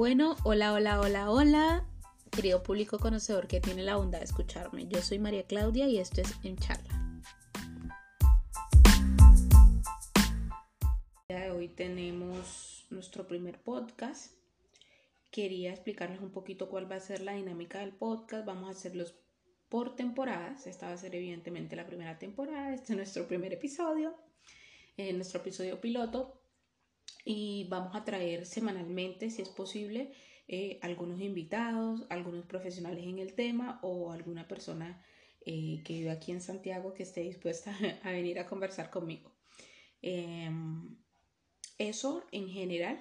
Bueno, hola, hola, hola, hola, querido público conocedor que tiene la bondad de escucharme. Yo soy María Claudia y esto es En Charla. hoy tenemos nuestro primer podcast. Quería explicarles un poquito cuál va a ser la dinámica del podcast. Vamos a hacerlos por temporadas. Esta va a ser evidentemente la primera temporada. Este es nuestro primer episodio, eh, nuestro episodio piloto y vamos a traer semanalmente, si es posible, eh, algunos invitados, algunos profesionales en el tema o alguna persona eh, que vive aquí en Santiago que esté dispuesta a venir a conversar conmigo. Em, eso en general.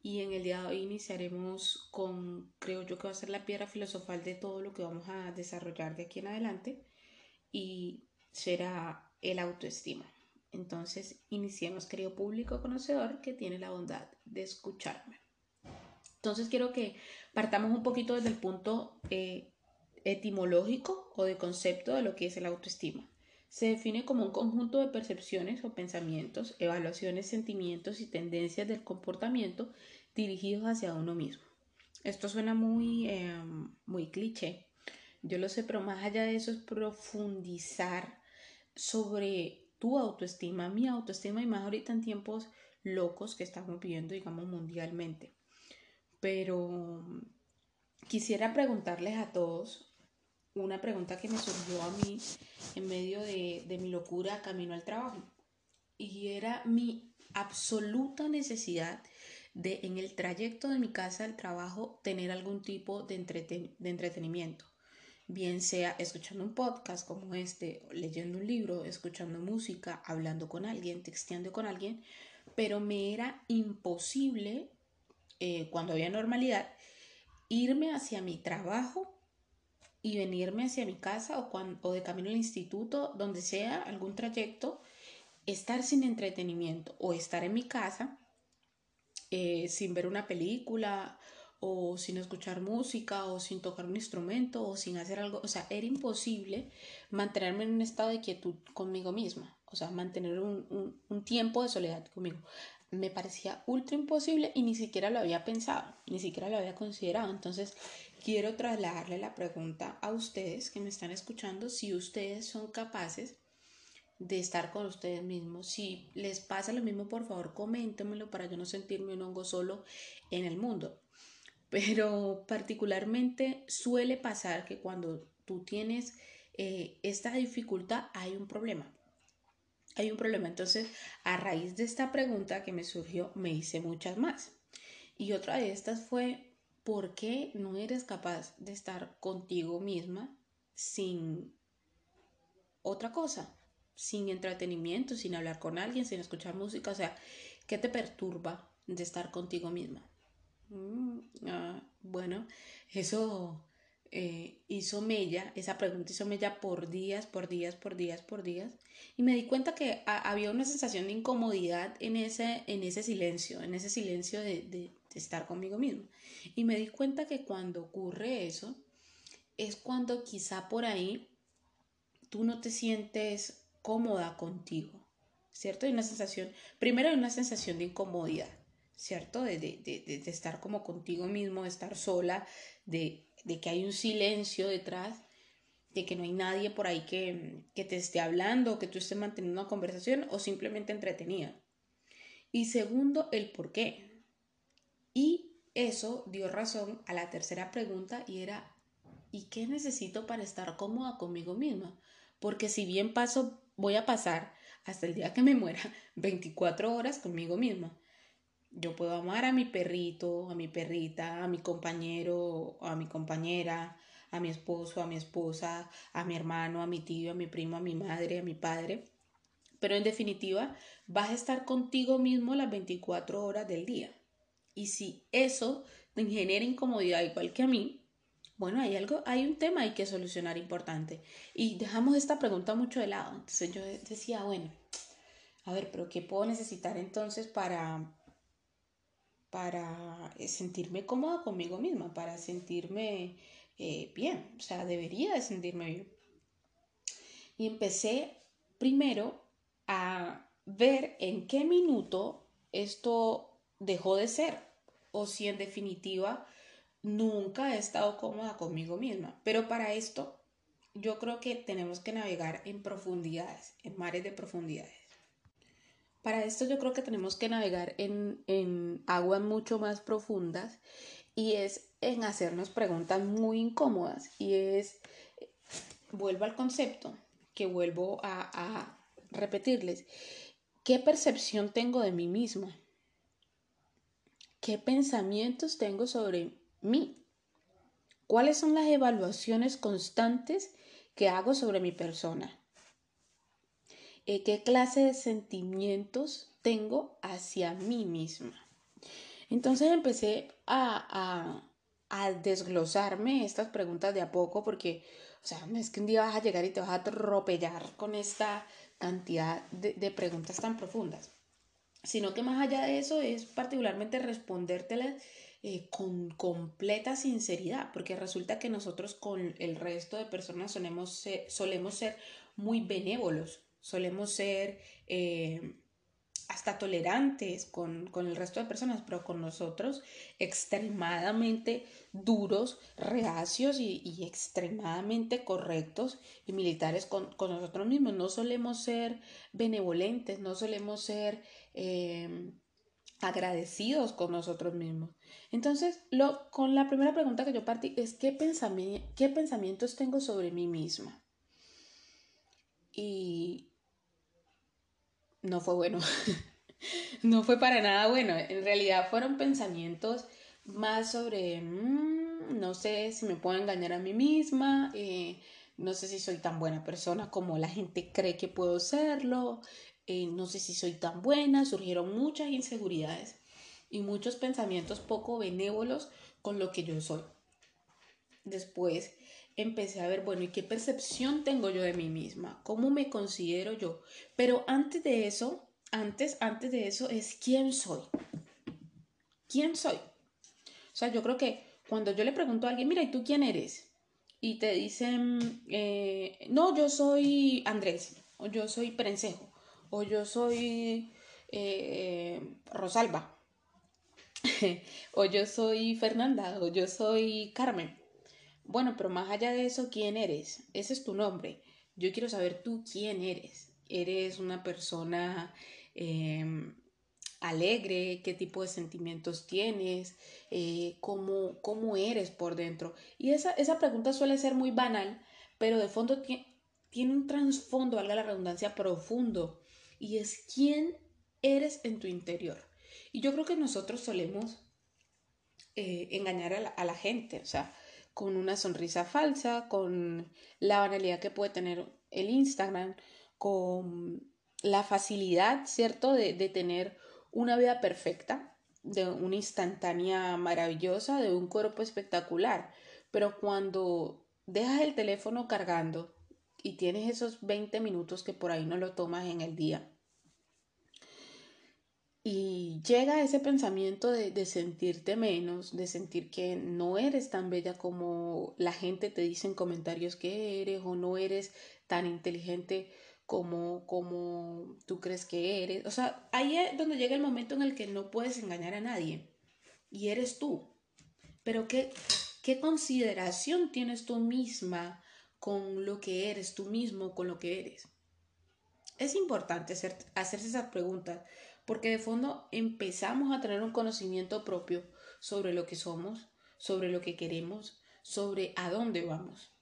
Y en el día de hoy iniciaremos con, creo yo que va a ser la piedra filosofal de todo lo que vamos a desarrollar de aquí en adelante. Y será el autoestima. Entonces, iniciemos, querido público conocedor que tiene la bondad de escucharme. Entonces, quiero que partamos un poquito desde el punto eh, etimológico o de concepto de lo que es el autoestima. Se define como un conjunto de percepciones o pensamientos, evaluaciones, sentimientos y tendencias del comportamiento dirigidos hacia uno mismo. Esto suena muy, em, muy cliché, yo lo sé, pero más allá de eso es profundizar sobre tu autoestima, mi autoestima y más ahorita en tiempos locos que estamos viviendo, digamos, mundialmente. Pero quisiera preguntarles a todos una pregunta que me surgió a mí en medio de, de mi locura camino al trabajo. Y era mi absoluta necesidad de en el trayecto de mi casa al trabajo tener algún tipo de, de entretenimiento bien sea escuchando un podcast como este, leyendo un libro, escuchando música, hablando con alguien, texteando con alguien, pero me era imposible, eh, cuando había normalidad, irme hacia mi trabajo y venirme hacia mi casa o, cuando, de camino al instituto, donde sea algún trayecto, estar sin entretenimiento o estar en mi casa eh, sin ver una película o sin escuchar música o sin tocar un instrumento o sin hacer algo, o sea, era imposible mantenerme en un estado de quietud conmigo misma, o sea, mantener un, un, tiempo de soledad conmigo. Me parecía ultra imposible y ni siquiera lo había pensado, ni siquiera lo había considerado. Entonces, quiero trasladarle la pregunta a ustedes que me están escuchando, si ustedes son capaces de estar con ustedes mismos. Si les pasa lo mismo, por favor, coméntenmelo para yo no sentirme un hongo solo en el mundo pero particularmente suele pasar que cuando tú tienes eh, esta dificultad hay un problema. Hay un problema. Entonces, a raíz de esta pregunta que me surgió, me hice muchas más. Y otra de estas fue, ¿por qué no eres capaz de estar contigo misma sin otra cosa? Sin entretenimiento, sin hablar con alguien, sin escuchar música. O sea, ¿qué te perturba de estar contigo misma? Mm, ah, bueno, eso eh, hizo mella, esa pregunta hizo mella por días, por días, por días, por días. Y me di cuenta que había una sensación de incomodidad en ese, en ese silencio, en ese silencio de, de, estar conmigo mismo. Y me di cuenta que cuando ocurre eso, es cuando quizá por ahí tú no te sientes cómoda contigo, ¿cierto? Hay una sensación, primero hay una sensación de incomodidad. ¿Cierto? De, de, de, de, estar como contigo mismo, de estar sola, de, que hay un silencio detrás, de que no hay nadie por ahí que, que te esté hablando, que tú estés manteniendo una conversación o simplemente entretenida. Y segundo, el por qué. Y eso dio razón a la tercera pregunta y era, ¿y qué necesito para estar cómoda conmigo misma? Porque si bien paso, voy a pasar hasta el día que me muera 24 horas conmigo misma yo puedo amar a mi perrito, a mi perrita, a mi compañero, a mi compañera, a mi esposo, a mi esposa, a mi hermano, a mi tío, a mi primo, a mi madre, a mi padre. Pero en definitiva, vas a estar contigo mismo las 24 horas del día. Y si eso te genera incomodidad igual que a mí, bueno, hay algo, hay un tema hay que solucionar importante. Y dejamos esta pregunta mucho de lado. Entonces yo decía, bueno, a ver, pero ¿qué puedo necesitar entonces para para eh, sentirme cómoda conmigo misma, para sentirme eh, bien, o sea, debería de sentirme bien. Y empecé primero a ver en qué minuto esto dejó de ser o si en definitiva nunca he estado cómoda conmigo misma. Pero para esto yo creo que tenemos que navegar en profundidades, en mares de profundidades. Para esto yo creo que tenemos que navegar en, en aguas mucho más profundas y es en hacernos preguntas muy incómodas y es, vuelvo al concepto que vuelvo a, a repetirles, ¿qué percepción tengo de mí misma? ¿Qué pensamientos tengo sobre mí? ¿Cuáles son las evaluaciones constantes que hago sobre mi persona? Eh, ¿Qué clase de sentimientos tengo hacia mí misma? Entonces empecé a, a, desglosarme estas preguntas de a poco porque, o sea, no es que un día vas a llegar y te vas a atropellar con esta cantidad de, de preguntas tan profundas, sino que más allá de eso es particularmente respondértelas eh, con completa sinceridad, porque resulta que nosotros con el resto de personas solemos ser, solemos ser muy benévolos, solemos ser eh, hasta tolerantes con, el resto de personas, pero con nosotros extremadamente duros, reacios y, extremadamente correctos y militares con, nosotros mismos. No solemos ser benevolentes, no solemos ser... Eh, agradecidos con nosotros mismos. Entonces, lo, con la primera pregunta que yo partí es ¿qué, qué pensamientos tengo sobre mí misma? Y no fue bueno. no fue para nada bueno. En realidad fueron pensamientos más sobre, mm, no sé si me puedo engañar a mí misma, eh, no sé si soy tan buena persona como la gente cree que puedo serlo, eh, no sé si soy tan buena, surgieron muchas inseguridades y muchos pensamientos poco benévolos con lo que yo soy. Después empecé a ver, bueno, ¿y qué percepción tengo yo de mí misma? ¿Cómo me considero yo? Pero antes de eso, antes, antes de eso es quién soy. ¿Quién soy? O sea, yo creo que cuando yo le pregunto a alguien, mira, ¿y tú quién eres? Y te dicen, eh, no, yo soy Andrés, o yo soy Prensejo, o yo soy eh, Rosalba, o yo soy Fernanda, o yo soy Carmen. Bueno, pero más allá de eso, ¿quién eres? Ese es tu nombre. Yo quiero saber tú quién eres. ¿Eres una persona em, alegre? ¿Qué tipo de sentimientos tienes? Eh, ¿cómo, ¿cómo, eres por dentro? Y esa, esa pregunta suele ser muy banal, pero de fondo tiene un trasfondo, valga la redundancia, profundo y es quién eres en tu interior. Y yo creo que nosotros solemos eh, engañar a la, gente, o sea, con una sonrisa falsa, con la banalidad que puede tener el Instagram, con la facilidad, ¿cierto?, de, tener una vida perfecta, de una instantánea maravillosa, de un cuerpo espectacular. Pero cuando dejas el teléfono cargando y tienes esos 20 minutos que por ahí no lo tomas en el día. Y llega ese pensamiento de, de, sentirte menos, de sentir que no eres tan bella como la gente te dice en comentarios que eres o no eres tan inteligente como, como tú crees que eres. O sea, ahí es donde llega el momento en el que no puedes engañar a nadie y eres tú. Pero ¿qué, qué consideración tienes tú misma con lo que eres, tú mismo con lo que eres. Es importante hacer, hacerse esas preguntas porque de fondo empezamos a tener un conocimiento propio sobre lo que somos, sobre lo que queremos, sobre a dónde vamos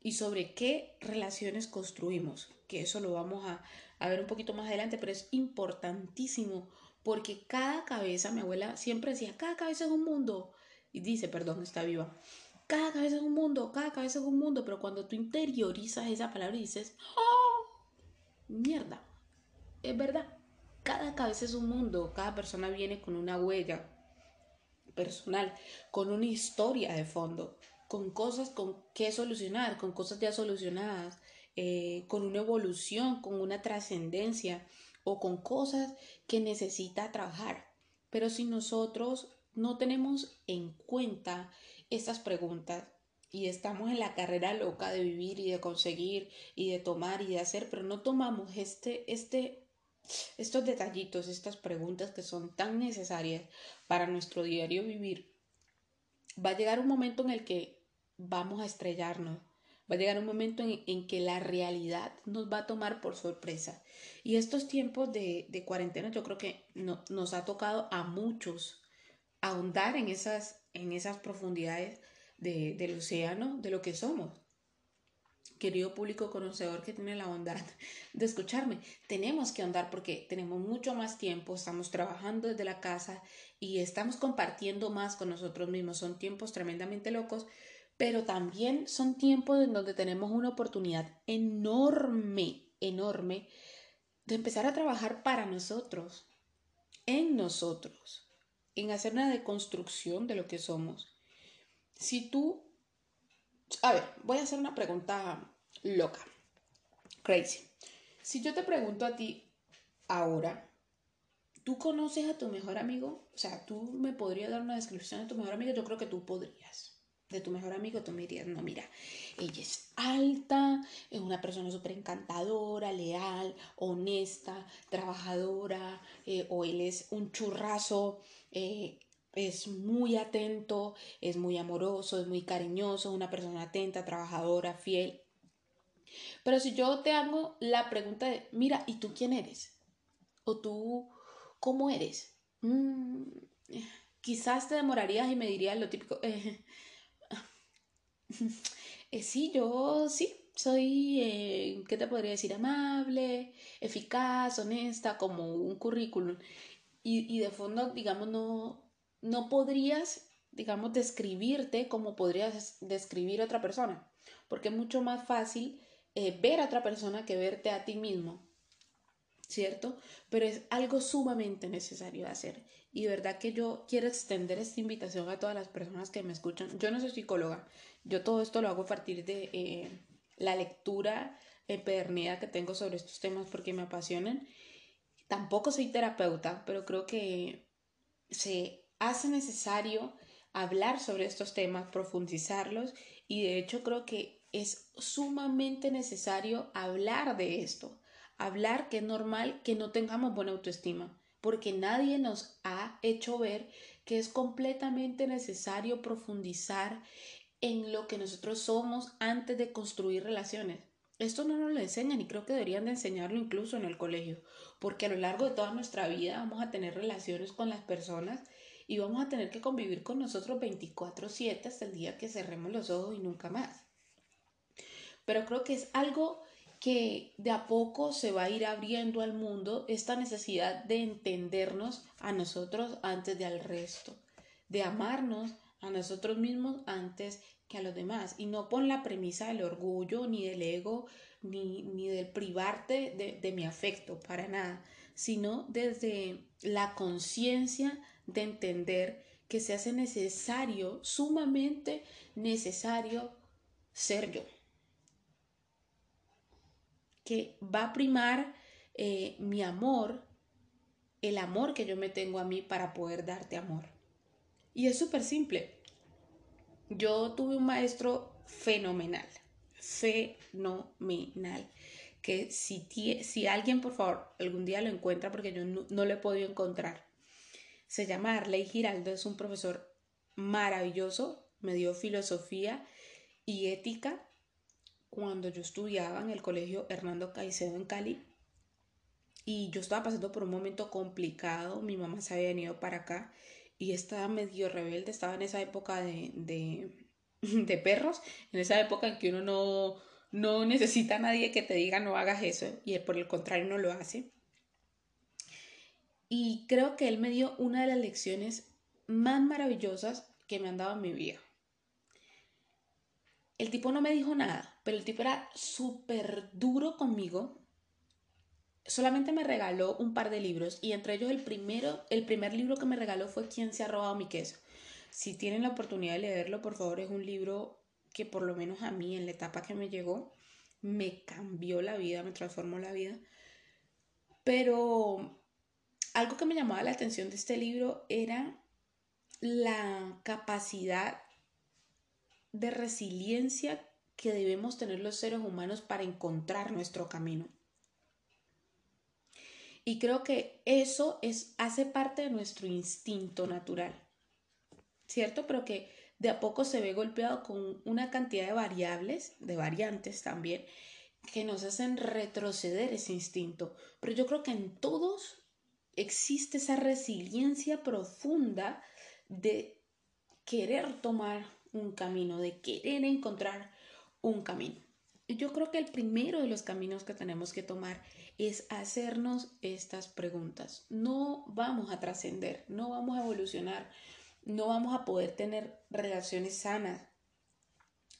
y sobre qué relaciones construimos, que eso lo vamos a, a ver un poquito más adelante, pero es importantísimo porque cada cabeza, mi abuela siempre decía, cada cabeza es un mundo, y dice, perdón, está viva, cada cabeza es un mundo, cada cabeza es un mundo, pero cuando tú interiorizas esa palabra y dices, oh, mierda, es verdad, cada cabeza es un mundo, cada persona viene con una huella personal, con una historia de fondo, con cosas con que solucionar, con cosas ya solucionadas, eh, con una evolución, con una trascendencia o con cosas que necesita trabajar. Pero si nosotros no tenemos en cuenta estas preguntas y estamos en la carrera loca de vivir y de conseguir y de tomar y de hacer, pero no tomamos este, este estos detallitos, estas preguntas que son tan necesarias para nuestro diario vivir, va a llegar un momento en el que vamos a estrellarnos, va a llegar un momento en, que la realidad nos va a tomar por sorpresa. Y estos tiempos de, cuarentena yo creo que nos ha tocado a muchos ahondar en esas, en esas profundidades del océano, de lo que somos querido público conocedor que tiene la bondad de escucharme. Tenemos que andar porque tenemos mucho más tiempo, estamos trabajando desde la casa y estamos compartiendo más con nosotros mismos. Son tiempos tremendamente locos, pero también son tiempos en donde tenemos una oportunidad enorme, enorme de empezar a trabajar para nosotros, en nosotros, en hacer una deconstrucción de lo que somos. Si tú a ver, voy a hacer una pregunta loca, crazy. Si yo te pregunto a ti ahora, ¿tú conoces a tu mejor amigo? O sea, ¿tú me podrías dar una descripción de tu mejor amigo? Yo creo que tú podrías. De tu mejor amigo, tú me dirías, no, mira, ella es alta, es una persona súper encantadora, leal, honesta, trabajadora, eh, o él es un churrazo, eh, es muy atento, es muy amoroso, es muy cariñoso, una persona atenta, trabajadora, fiel. Pero si yo te hago la pregunta de, mira, ¿y tú quién eres? ¿O tú cómo eres? Mm, quizás te demorarías y me dirías lo típico, eh, eh, sí, yo sí, soy, eh, ¿qué te podría decir? Amable, eficaz, honesta, como un currículum. Y, y de fondo, digamos, no, no podrías, digamos, describirte como podrías describir a otra persona, porque es mucho más fácil eh, ver a otra persona que verte a ti mismo, ¿cierto? Pero es algo sumamente necesario hacer. Y verdad que yo quiero extender esta invitación a todas las personas que me escuchan. Yo no soy psicóloga, yo todo esto lo hago a partir de eh, la lectura empedernida que tengo sobre estos temas porque me apasionan. Tampoco soy terapeuta, pero creo que se hace necesario hablar sobre estos temas, profundizarlos y de hecho creo que es sumamente necesario hablar de esto, hablar que es normal que no tengamos buena autoestima, porque nadie nos ha hecho ver que es completamente necesario profundizar en lo que nosotros somos antes de construir relaciones. Esto no nos lo enseñan y creo que deberían de enseñarlo incluso en el colegio, porque a lo largo de toda nuestra vida vamos a tener relaciones con las personas y vamos a tener que convivir con nosotros 24/7 hasta el día que cerremos los ojos y nunca más. Pero creo que es algo que de a poco se va a ir abriendo al mundo esta necesidad de entendernos a nosotros antes de al resto, de amarnos a nosotros mismos antes que a los demás y no por la premisa del orgullo ni del ego ni, ni del privarte de, de mi afecto para nada, sino desde la conciencia de entender que se hace necesario, sumamente necesario, ser yo. Que va a primar eh, mi amor, el amor que yo me tengo a mí para poder darte amor. Y es súper simple. Yo tuve un maestro fenomenal, fenomenal. Que si, si alguien, por favor, algún día lo encuentra, porque yo no, no lo he podido encontrar, se llama Arley Giraldo, es un profesor maravilloso, me dio filosofía y ética cuando yo estudiaba en el colegio Hernando Caicedo en Cali. Y yo estaba pasando por un momento complicado, mi mamá se había venido para acá y estaba medio rebelde, estaba en esa época de, de, perros, en esa época en que uno no, no necesita a nadie que te diga no hagas eso y por el contrario no lo hace. Y creo que él me dio una de las lecciones más maravillosas que me han dado en mi vida. El tipo no me dijo nada, pero el tipo era súper duro conmigo. Solamente me regaló un par de libros y entre ellos el primero, el primer libro que me regaló fue ¿Quién se ha robado mi queso? Si tienen la oportunidad de leerlo, por favor, es un libro que por lo menos a mí en la etapa que me llegó me cambió la vida, me transformó la vida. Pero algo que me llamaba la atención de este libro era la capacidad de resiliencia que debemos tener los seres humanos para encontrar nuestro camino. Y creo que eso es, hace parte de nuestro instinto natural, ¿cierto? Pero que de a poco se ve golpeado con una cantidad de variables, de variantes también, que nos hacen retroceder ese instinto. Pero yo creo que en todos existe esa resiliencia profunda de querer tomar un camino, de querer encontrar un camino. Yo creo que el primero de los caminos que tenemos que tomar es hacernos estas preguntas. No vamos a trascender, no vamos a evolucionar, no vamos a poder tener relaciones sanas,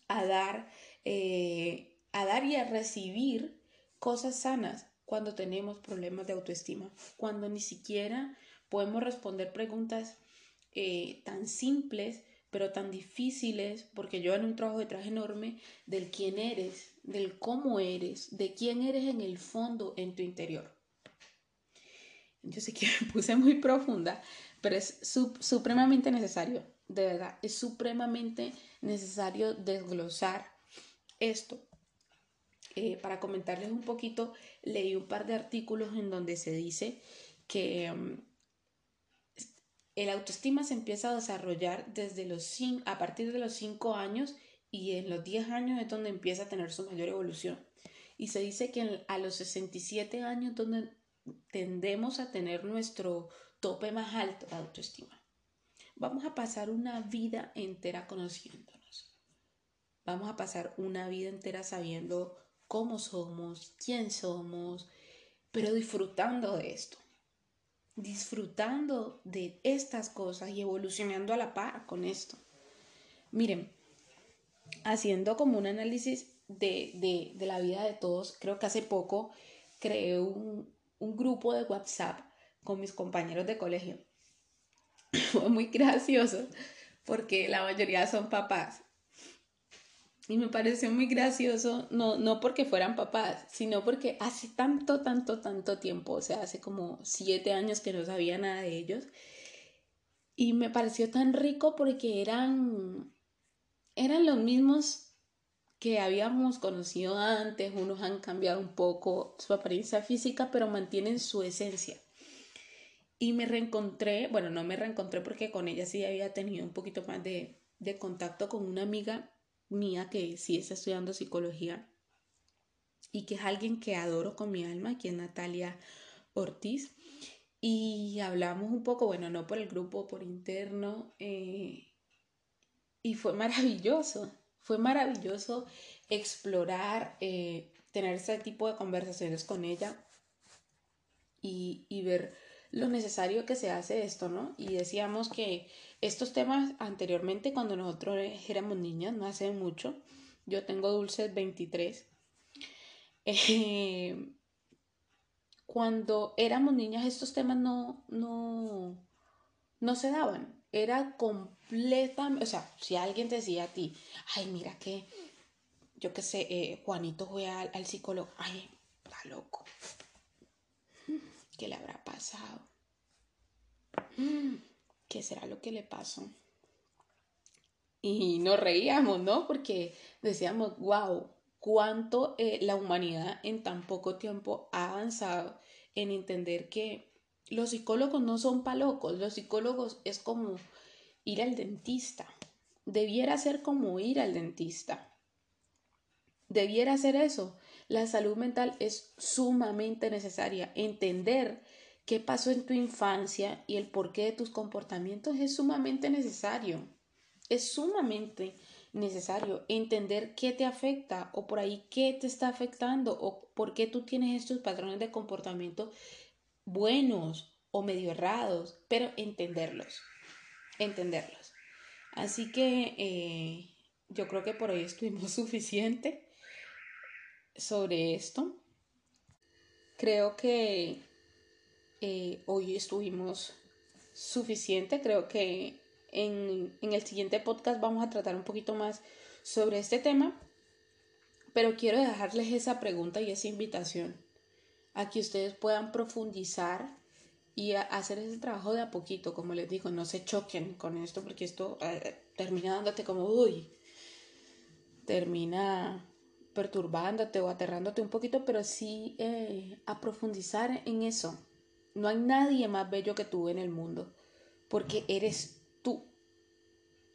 a dar, eh, a dar y a recibir cosas sanas cuando tenemos problemas de autoestima, cuando ni siquiera podemos responder preguntas eh, tan simples pero tan difíciles, porque yo en un trabajo detrás enorme del quién eres, del cómo eres, de quién eres en el fondo, en tu interior. Yo sé que me puse muy profunda, pero es supremamente necesario, de verdad, es supremamente necesario desglosar esto. Eh, para comentarles un poquito, leí un par de artículos en donde se dice que mm, el autoestima se empieza a desarrollar desde los a partir de los 5 años y en los 10 años es donde empieza a tener su mayor evolución. Y se dice que a los 67 años donde tendemos a tener nuestro tope más alto de autoestima. Vamos a pasar una vida entera conociéndonos. Vamos a pasar una vida entera sabiendo cómo somos, quién somos, pero disfrutando de esto disfrutando de estas cosas y evolucionando a la par con esto. Miren, haciendo como un análisis de, la vida de todos, creo que hace poco creé un, un grupo de WhatsApp con mis compañeros de colegio. Fue muy gracioso porque la mayoría son papás y me pareció muy gracioso, no, no porque fueran papás, sino porque hace tanto, tanto, tanto tiempo, o sea, hace como siete años que no sabía nada de ellos. Y me pareció tan rico porque eran, eran los mismos que habíamos conocido antes, unos han cambiado un poco su apariencia física, pero mantienen su esencia. Y me reencontré, bueno, no me reencontré porque con ella sí había tenido un poquito más de, de contacto con una amiga mía que sí está estudiando psicología y que es alguien que adoro con mi alma, que es Natalia Ortiz. Y hablamos un poco, bueno, no por el grupo, por interno, eh, y fue maravilloso, fue maravilloso explorar, eh, tener ese tipo de conversaciones con ella y, y ver lo necesario que se hace esto, ¿no? Y decíamos que estos temas anteriormente, cuando nosotros éramos niñas, no hace mucho, yo tengo dulces 23, eh, cuando éramos niñas estos temas no, no, no se daban. Era completamente, o sea, si alguien decía a ti, ay, mira que, yo qué sé, eh, Juanito fue al, al psicólogo, ay, está loco. ¿Qué le habrá pasado? ¿Qué será lo que le pasó? Y nos reíamos, ¿no? Porque decíamos, wow, cuánto eh, la humanidad en tan poco tiempo ha avanzado en entender que los psicólogos no son palocos, los psicólogos es como ir al dentista. Debiera ser como ir al dentista. Debiera ser eso. La salud mental es sumamente necesaria. Entender qué pasó en tu infancia y el porqué de tus comportamientos es sumamente necesario. Es sumamente necesario entender qué te afecta o por ahí qué te está afectando o por qué tú tienes estos patrones de comportamiento buenos o medio errados, pero entenderlos, entenderlos. Así que eh, yo creo que por hoy estuvimos suficiente sobre esto. Creo que eh, hoy estuvimos suficiente. Creo que en, en el siguiente podcast vamos a tratar un poquito más sobre este tema. Pero quiero dejarles esa pregunta y esa invitación a que ustedes puedan profundizar y hacer ese trabajo de a poquito, como les digo, no se choquen con esto porque esto eh, termina dándote como, uy, termina perturbándote o aterrándote un poquito, pero sí eh, a profundizar en eso, No hay nadie más bello que tú en el mundo, porque eres tú.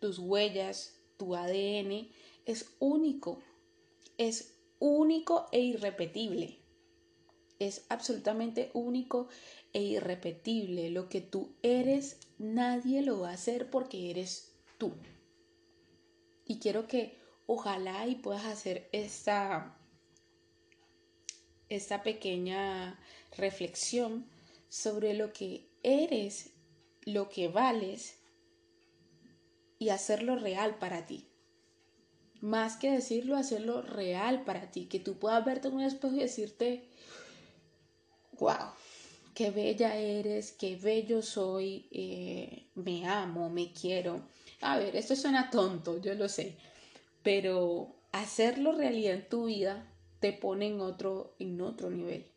Tus huellas, tu ADN es único, es único e irrepetible. Es absolutamente único e irrepetible. Lo que tú eres, nadie lo va a hacer porque eres tú. Y quiero que ojalá y puedas hacer esta, esta pequeña reflexión sobre lo que eres, lo que vales y hacerlo real para ti. Más que decirlo, hacerlo real para ti, que tú puedas verte en un espejo y decirte, wow, qué bella eres, qué bello soy, eh, me amo, me quiero. A ver, esto suena tonto, yo lo sé, pero hacerlo realidad en tu vida te pone en otro, en otro nivel,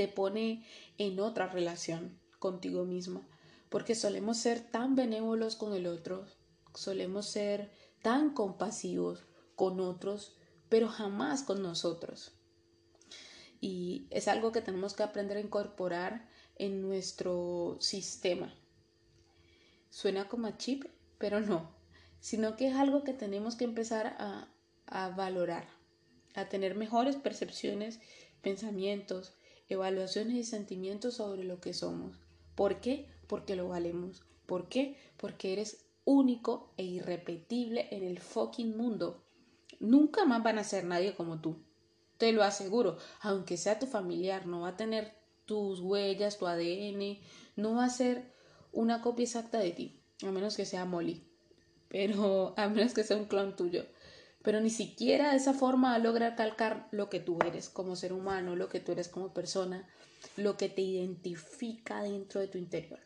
te pone en otra relación contigo misma, porque solemos ser tan benévolos con el otro, solemos ser tan compasivos con otros, pero jamás con nosotros. Y es algo que tenemos que aprender a incorporar en nuestro sistema. Suena como chip, pero no, sino que es algo que tenemos que empezar a valorar, a tener mejores percepciones, pensamientos, evaluaciones y sentimientos sobre lo que somos. ¿Por qué? Porque lo valemos. ¿Por qué? Porque eres único e irrepetible en el fucking mundo. Nunca más van a ser nadie como tú. Te lo aseguro. Aunque sea tu familiar, no va a tener tus huellas, tu ADN, no va a ser una copia exacta de ti, a menos que sea Molly. Pero a menos que sea un clon tuyo. Pero ni siquiera de esa forma va a lograr calcar lo que tú eres como ser humano, lo que tú eres como persona, lo que te identifica dentro de tu interior.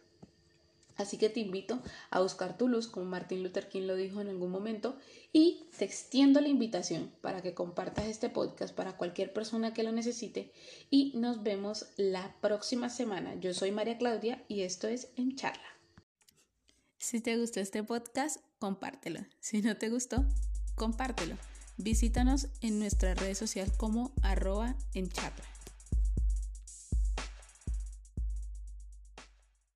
Así que te invito a buscar tu luz, como Martin Luther King lo dijo en algún momento, y te extiendo la invitación para que compartas este podcast para cualquier persona que lo necesite y nos vemos la próxima semana. Yo soy María Claudia y esto es En Charla. Si te gustó este podcast, compártelo. Si no te gustó, compártelo. Visítanos en nuestra red social como arroba en charla.